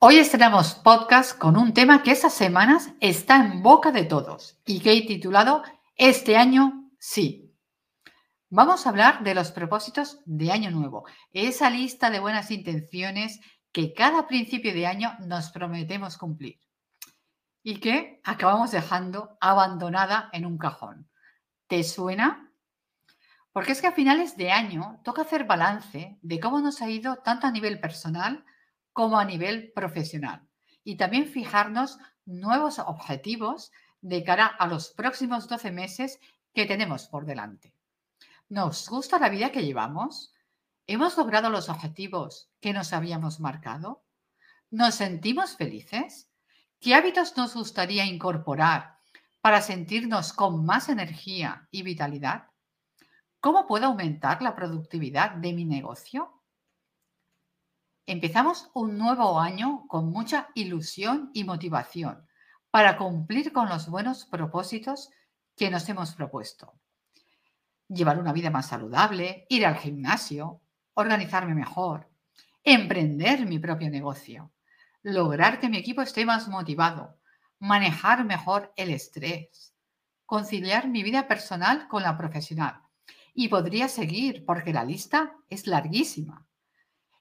Hoy estrenamos podcast con un tema que esas semanas está en boca de todos y que he titulado Este año sí. Vamos a hablar de los propósitos de año nuevo, esa lista de buenas intenciones que cada principio de año nos prometemos cumplir y que acabamos dejando abandonada en un cajón. ¿Te suena? Porque es que a finales de año toca hacer balance de cómo nos ha ido tanto a nivel personal, como a nivel profesional. Y también fijarnos nuevos objetivos de cara a los próximos 12 meses que tenemos por delante. ¿Nos gusta la vida que llevamos? ¿Hemos logrado los objetivos que nos habíamos marcado? ¿Nos sentimos felices? ¿Qué hábitos nos gustaría incorporar para sentirnos con más energía y vitalidad? ¿Cómo puedo aumentar la productividad de mi negocio? Empezamos un nuevo año con mucha ilusión y motivación para cumplir con los buenos propósitos que nos hemos propuesto. Llevar una vida más saludable, ir al gimnasio, organizarme mejor, emprender mi propio negocio, lograr que mi equipo esté más motivado, manejar mejor el estrés, conciliar mi vida personal con la profesional. Y podría seguir porque la lista es larguísima.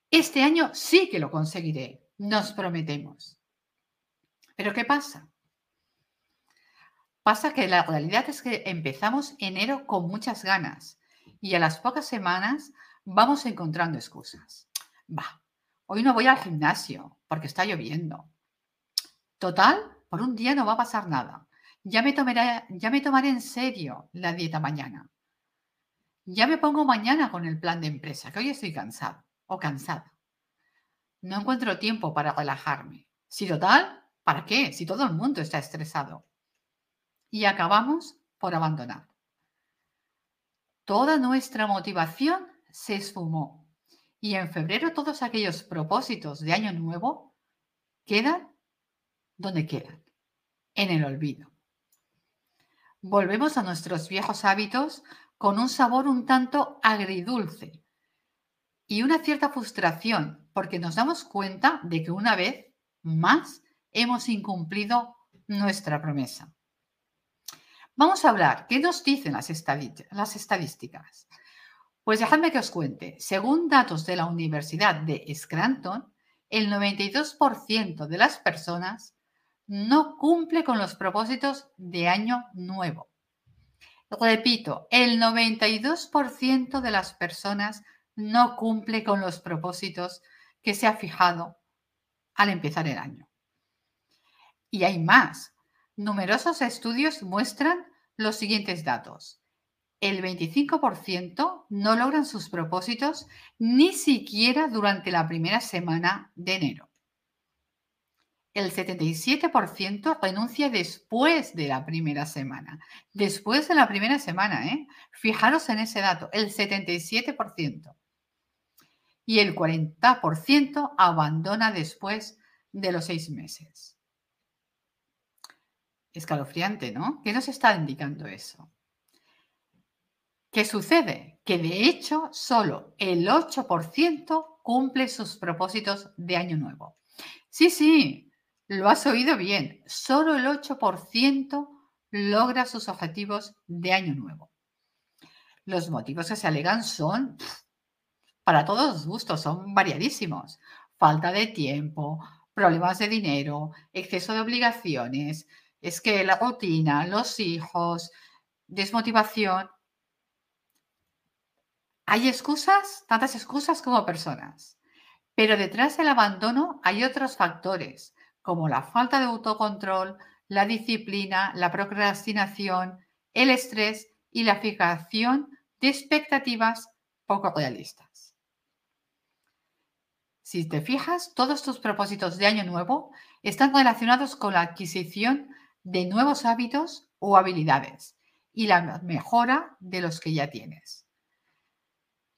Este año sí que lo conseguiré, nos prometemos. Pero ¿qué pasa? Pasa que la realidad es que empezamos enero con muchas ganas y a las pocas semanas vamos encontrando excusas. Va, hoy no voy al gimnasio porque está lloviendo. Total, por un día no va a pasar nada. Ya me, tomaré, ya me tomaré en serio la dieta mañana. Ya me pongo mañana con el plan de empresa, que hoy estoy cansado o cansada. No encuentro tiempo para relajarme. Si total, ¿para qué? Si todo el mundo está estresado. Y acabamos por abandonar. Toda nuestra motivación se esfumó y en febrero todos aquellos propósitos de año nuevo quedan donde quedan, en el olvido. Volvemos a nuestros viejos hábitos con un sabor un tanto agridulce y una cierta frustración porque nos damos cuenta de que una vez más hemos incumplido nuestra promesa. Vamos a hablar, ¿qué nos dicen las, estadísticas? Pues dejadme que os cuente. Según datos de la Universidad de Scranton, el 92% de las personas no cumple con los propósitos de año nuevo. Repito, el 92% de las personas no cumple con los propósitos que se ha fijado al empezar el año. Y hay más. Numerosos estudios muestran los siguientes datos. El 25% no logran sus propósitos ni siquiera durante la primera semana de enero. El 77% renuncia después de la primera semana. Después de la primera semana, ¿eh? Fijaros en ese dato, el 77% y el 40% abandona después de los seis meses. Escalofriante, ¿no? ¿Qué nos está indicando eso? ¿Qué sucede? Que de hecho solo el 8% cumple sus propósitos de año nuevo. Sí, sí, lo has oído bien. Solo el 8% logra sus objetivos de año nuevo. Los motivos que se alegan son para todos los gustos, son variadísimos. Falta de tiempo, problemas de dinero, exceso de obligaciones, es que la rutina, los hijos, desmotivación. Hay excusas, tantas excusas como personas. Pero detrás del abandono hay otros factores, como la falta de autocontrol, la disciplina, la procrastinación, el estrés y la fijación de expectativas poco realistas. Si te fijas, todos tus propósitos de año nuevo están relacionados con la adquisición de nuevos hábitos o habilidades y la mejora de los que ya tienes.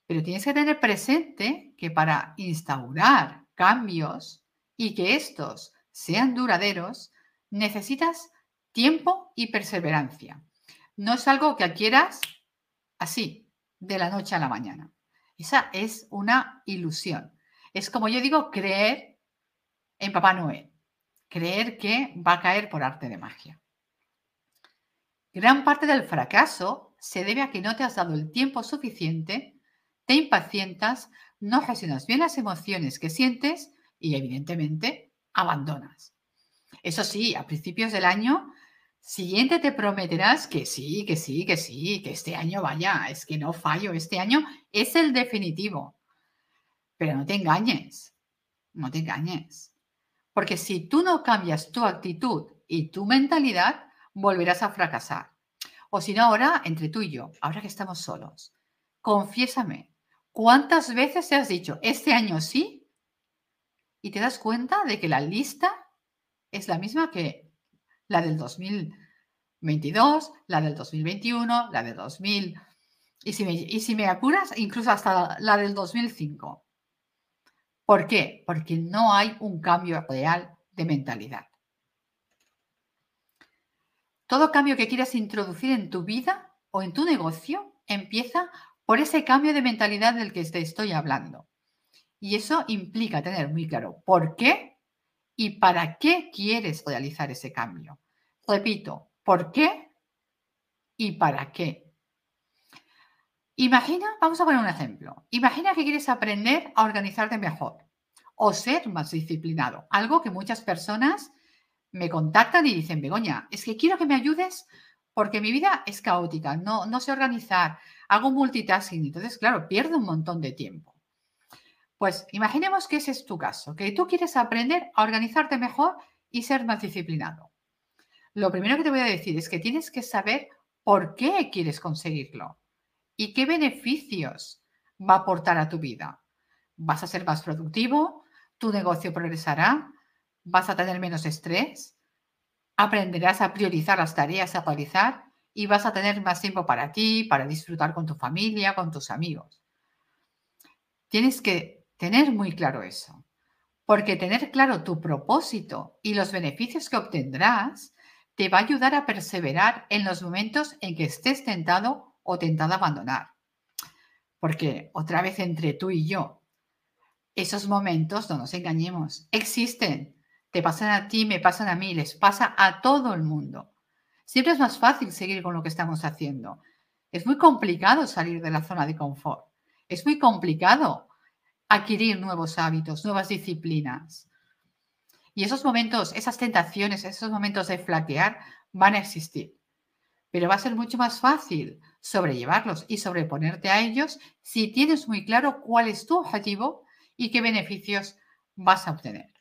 Pero tienes que tener presente que para instaurar cambios y que estos sean duraderos, necesitas tiempo y perseverancia. No es algo que adquieras así, de la noche a la mañana. Esa es una ilusión. Es como yo digo, creer en Papá Noel. Creer que va a caer por arte de magia. Gran parte del fracaso se debe a que no te has dado el tiempo suficiente, te impacientas, no gestionas bien las emociones que sientes y evidentemente abandonas. Eso sí, a principios del año siguiente te prometerás que sí, que sí, que sí, que este año vaya, es que no fallo, este año es el definitivo. Pero no te engañes, no te engañes. Porque si tú no cambias tu actitud y tu mentalidad, volverás a fracasar. O si no, ahora, entre tú y yo, ahora que estamos solos, confiésame, ¿cuántas veces te has dicho, este año sí? Y te das cuenta de que la lista es la misma que la del 2022, la del 2021, la del 2000. Y si me, y si me apuras, incluso hasta la del 2005. ¿Por qué? Porque no hay un cambio real de mentalidad. Todo cambio que quieras introducir en tu vida o en tu negocio empieza por ese cambio de mentalidad del que te estoy hablando. Y eso implica tener muy claro por qué y para qué quieres realizar ese cambio. Repito, ¿por qué y para qué? Imagina, vamos a poner un ejemplo. Imagina que quieres aprender a organizarte mejor o ser más disciplinado. Algo que muchas personas me contactan y dicen, Begoña, es que quiero que me ayudes porque mi vida es caótica, no, sé organizar, hago multitasking. Entonces, claro, pierdo un montón de tiempo. Pues imaginemos que ese es tu caso, que tú quieres aprender a organizarte mejor y ser más disciplinado. Lo primero que te voy a decir es que tienes que saber por qué quieres conseguirlo y qué beneficios va a aportar a tu vida. ¿Vas a ser más productivo? ¿Tu negocio progresará? ¿Vas a tener menos estrés? ¿Aprenderás a priorizar las tareas a realizar? Y vas a tener más tiempo para ti, para disfrutar con tu familia, con tus amigos. Tienes que Tener muy claro eso. Porque tener claro tu propósito y los beneficios que obtendrás te va a ayudar a perseverar en los momentos en que estés tentado o tentado a abandonar. Porque otra vez entre tú y yo, esos momentos, no nos engañemos, existen. Te pasan a ti, me pasan a mí, les pasa a todo el mundo. Siempre es más fácil seguir con lo que estamos haciendo. Es muy complicado salir de la zona de confort. Es muy complicado adquirir nuevos hábitos, nuevas disciplinas. Y esos momentos, esas tentaciones, esos momentos de flaquear van a existir. Pero va a ser mucho más fácil sobrellevarlos y sobreponerte a ellos si tienes muy claro cuál es tu objetivo y qué beneficios vas a obtener.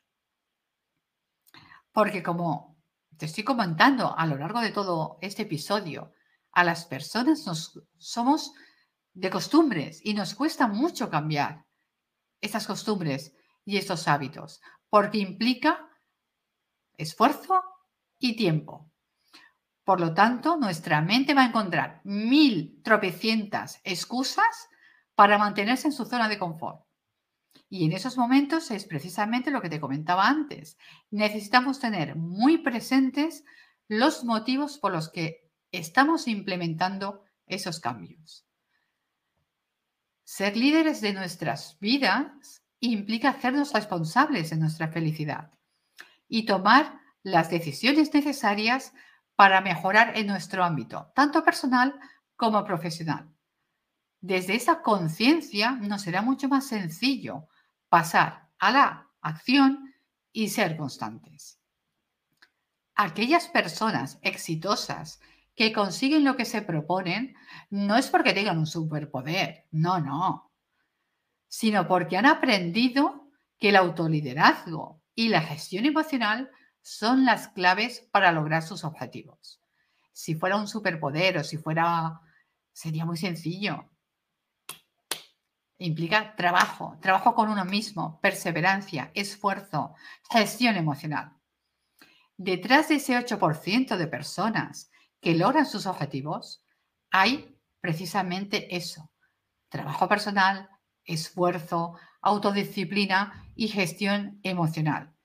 Porque como te estoy comentando a lo largo de todo este episodio, a las personas nos somos de costumbres y nos cuesta mucho cambiar estas costumbres y estos hábitos, porque implica esfuerzo y tiempo. Por lo tanto, nuestra mente va a encontrar mil tropecientas excusas para mantenerse en su zona de confort. Y en esos momentos es precisamente lo que te comentaba antes. Necesitamos tener muy presentes los motivos por los que estamos implementando esos cambios. Ser líderes de nuestras vidas implica hacernos responsables de nuestra felicidad y tomar las decisiones necesarias para mejorar en nuestro ámbito, tanto personal como profesional. Desde esa conciencia nos será mucho más sencillo pasar a la acción y ser constantes. Aquellas personas exitosas que consiguen lo que se proponen no es porque tengan un superpoder, no, no, sino porque han aprendido que el autoliderazgo y la gestión emocional son las claves para lograr sus objetivos. Si fuera un superpoder o si fuera, sería muy sencillo. implica trabajo, trabajo con uno mismo, perseverancia, esfuerzo, gestión emocional. Detrás de ese 8% de personas que logran sus objetivos, hay precisamente eso, trabajo personal, esfuerzo, autodisciplina y gestión emocional.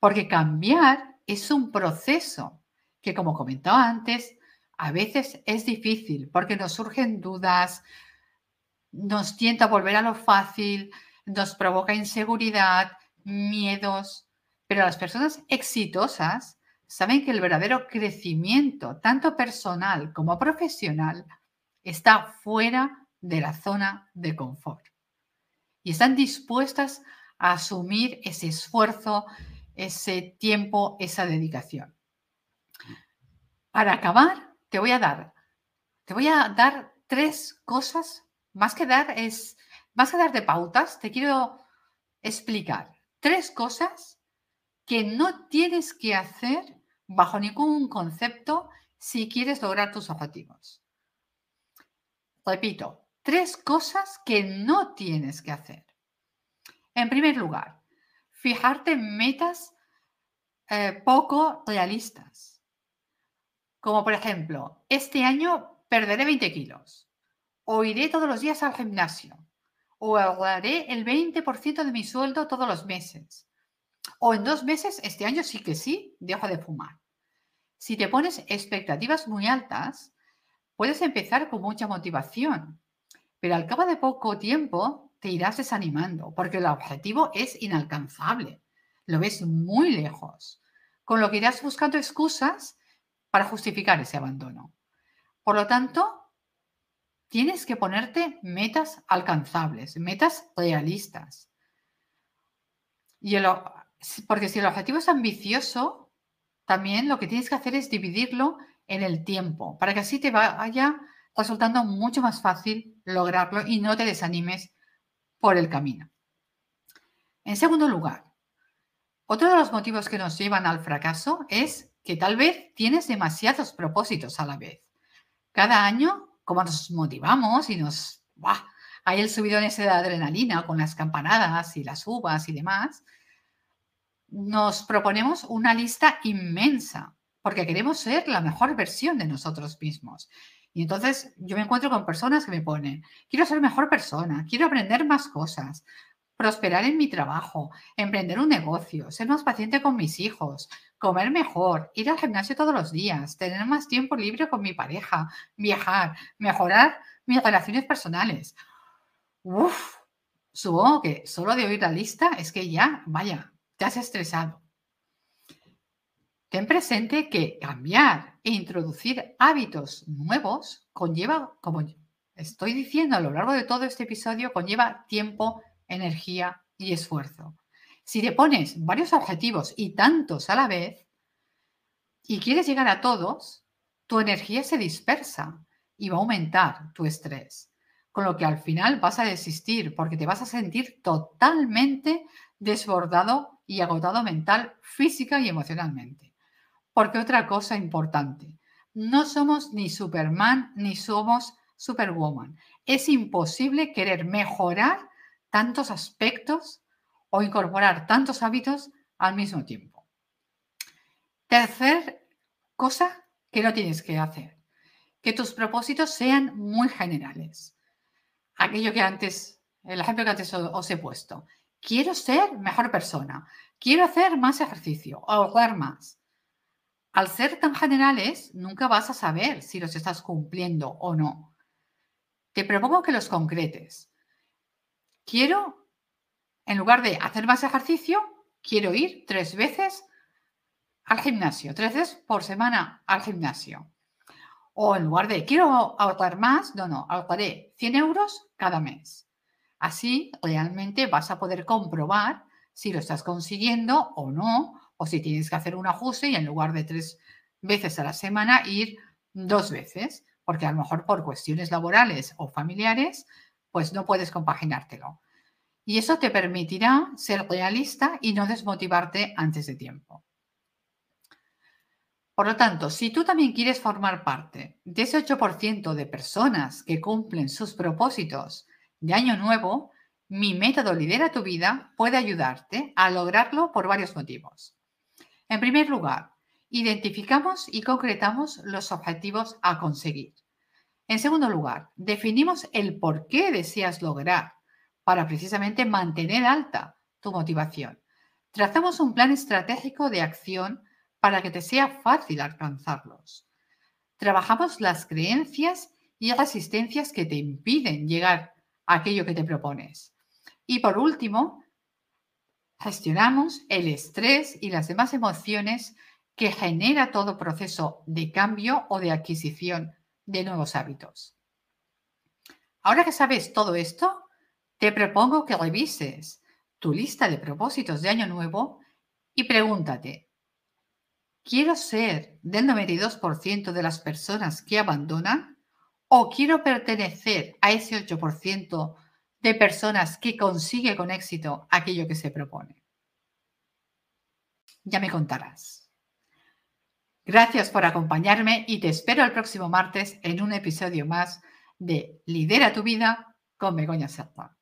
Porque cambiar es un proceso que, como comentaba antes, a veces es difícil porque nos surgen dudas, nos tienta a volver a lo fácil, nos provoca inseguridad, miedos, pero las personas exitosas saben que el verdadero crecimiento, tanto personal como profesional, está fuera de la zona de confort. Y están dispuestas a asumir ese esfuerzo, ese tiempo, esa dedicación. Para acabar, te voy a dar, te voy a dar tres cosas, más que dar es, más que dar de pautas, te quiero explicar tres cosas que no tienes que hacer bajo ningún concepto si quieres lograr tus objetivos. Repito, tres cosas que no tienes que hacer. En primer lugar, fijarte en metas eh, poco realistas. Como por ejemplo, este año perderé 20 kilos, o iré todos los días al gimnasio, o ahorraré el 20% de mi sueldo todos los meses, o en dos meses, este año sí que sí, dejo de fumar. Si te pones expectativas muy altas, puedes empezar con mucha motivación, pero al cabo de poco tiempo te irás desanimando porque el objetivo es inalcanzable. Lo ves muy lejos, con lo que irás buscando excusas para justificar ese abandono. Por lo tanto, tienes que ponerte metas alcanzables, metas realistas. Y porque si el objetivo es ambicioso, también lo que tienes que hacer es dividirlo en el tiempo, para que así te vaya resultando mucho más fácil lograrlo y no te desanimes por el camino. En segundo lugar, otro de los motivos que nos llevan al fracaso es que tal vez tienes demasiados propósitos a la vez. Cada año, como nos motivamos y nos... Hay el subidón ese de adrenalina con las campanadas y las uvas y demás, nos proponemos una lista inmensa porque queremos ser la mejor versión de nosotros mismos. Y entonces yo me encuentro con personas que me ponen, quiero ser mejor persona, quiero aprender más cosas, prosperar en mi trabajo, emprender un negocio, ser más paciente con mis hijos, comer mejor, ir al gimnasio todos los días, tener más tiempo libre con mi pareja, viajar, mejorar mis relaciones personales. Uf, supongo que solo de oír la lista es que ya, vaya, te has estresado. Ten presente que cambiar e introducir hábitos nuevos conlleva, como estoy diciendo a lo largo de todo este episodio, conlleva tiempo, energía y esfuerzo. Si te pones varios objetivos y tantos a la vez y quieres llegar a todos, tu energía se dispersa y va a aumentar tu estrés. Con lo que al final vas a desistir porque te vas a sentir totalmente desbordado y agotado mental, física y emocionalmente. Porque otra cosa importante, no somos ni Superman ni somos Superwoman. Es imposible querer mejorar tantos aspectos o incorporar tantos hábitos al mismo tiempo. Tercer cosa que no tienes que hacer, que tus propósitos sean muy generales. Aquello que antes, el ejemplo que antes os he puesto. Quiero ser mejor persona. Quiero hacer más ejercicio, ahorrar más. Al ser tan generales, nunca vas a saber si los estás cumpliendo o no. Te propongo que los concretes. Quiero, en lugar de hacer más ejercicio, quiero ir tres veces al gimnasio, tres veces por semana al gimnasio. O en lugar de quiero ahorrar más, no, no, ahorraré 100 euros cada mes. Así realmente vas a poder comprobar si lo estás consiguiendo o no, o si tienes que hacer un ajuste y en lugar de tres veces a la semana ir dos veces, porque a lo mejor por cuestiones laborales o familiares, pues no puedes compaginártelo. Y eso te permitirá ser realista y no desmotivarte antes de tiempo. Por lo tanto, si tú también quieres formar parte de ese 8% de personas que cumplen sus propósitos de Año Nuevo, mi método Lidera tu vida puede ayudarte a lograrlo por varios motivos. En primer lugar, identificamos y concretamos los objetivos a conseguir. En segundo lugar, definimos el por qué deseas lograr para precisamente mantener alta tu motivación. Trazamos un plan estratégico de acción para que te sea fácil alcanzarlos. Trabajamos las creencias y resistencias que te impiden llegar a aquello que te propones. Y por último, gestionamos el estrés y las demás emociones que genera todo proceso de cambio o de adquisición de nuevos hábitos. Ahora que sabes todo esto, te propongo que revises tu lista de propósitos de año nuevo y pregúntate, ¿quiero ser del 92% de las personas que abandonan o quiero pertenecer a ese 8% de personas que consigue con éxito aquello que se propone? Ya me contarás. Gracias por acompañarme y te espero el próximo martes en un episodio más de Lidera tu vida con Begoña Serpa.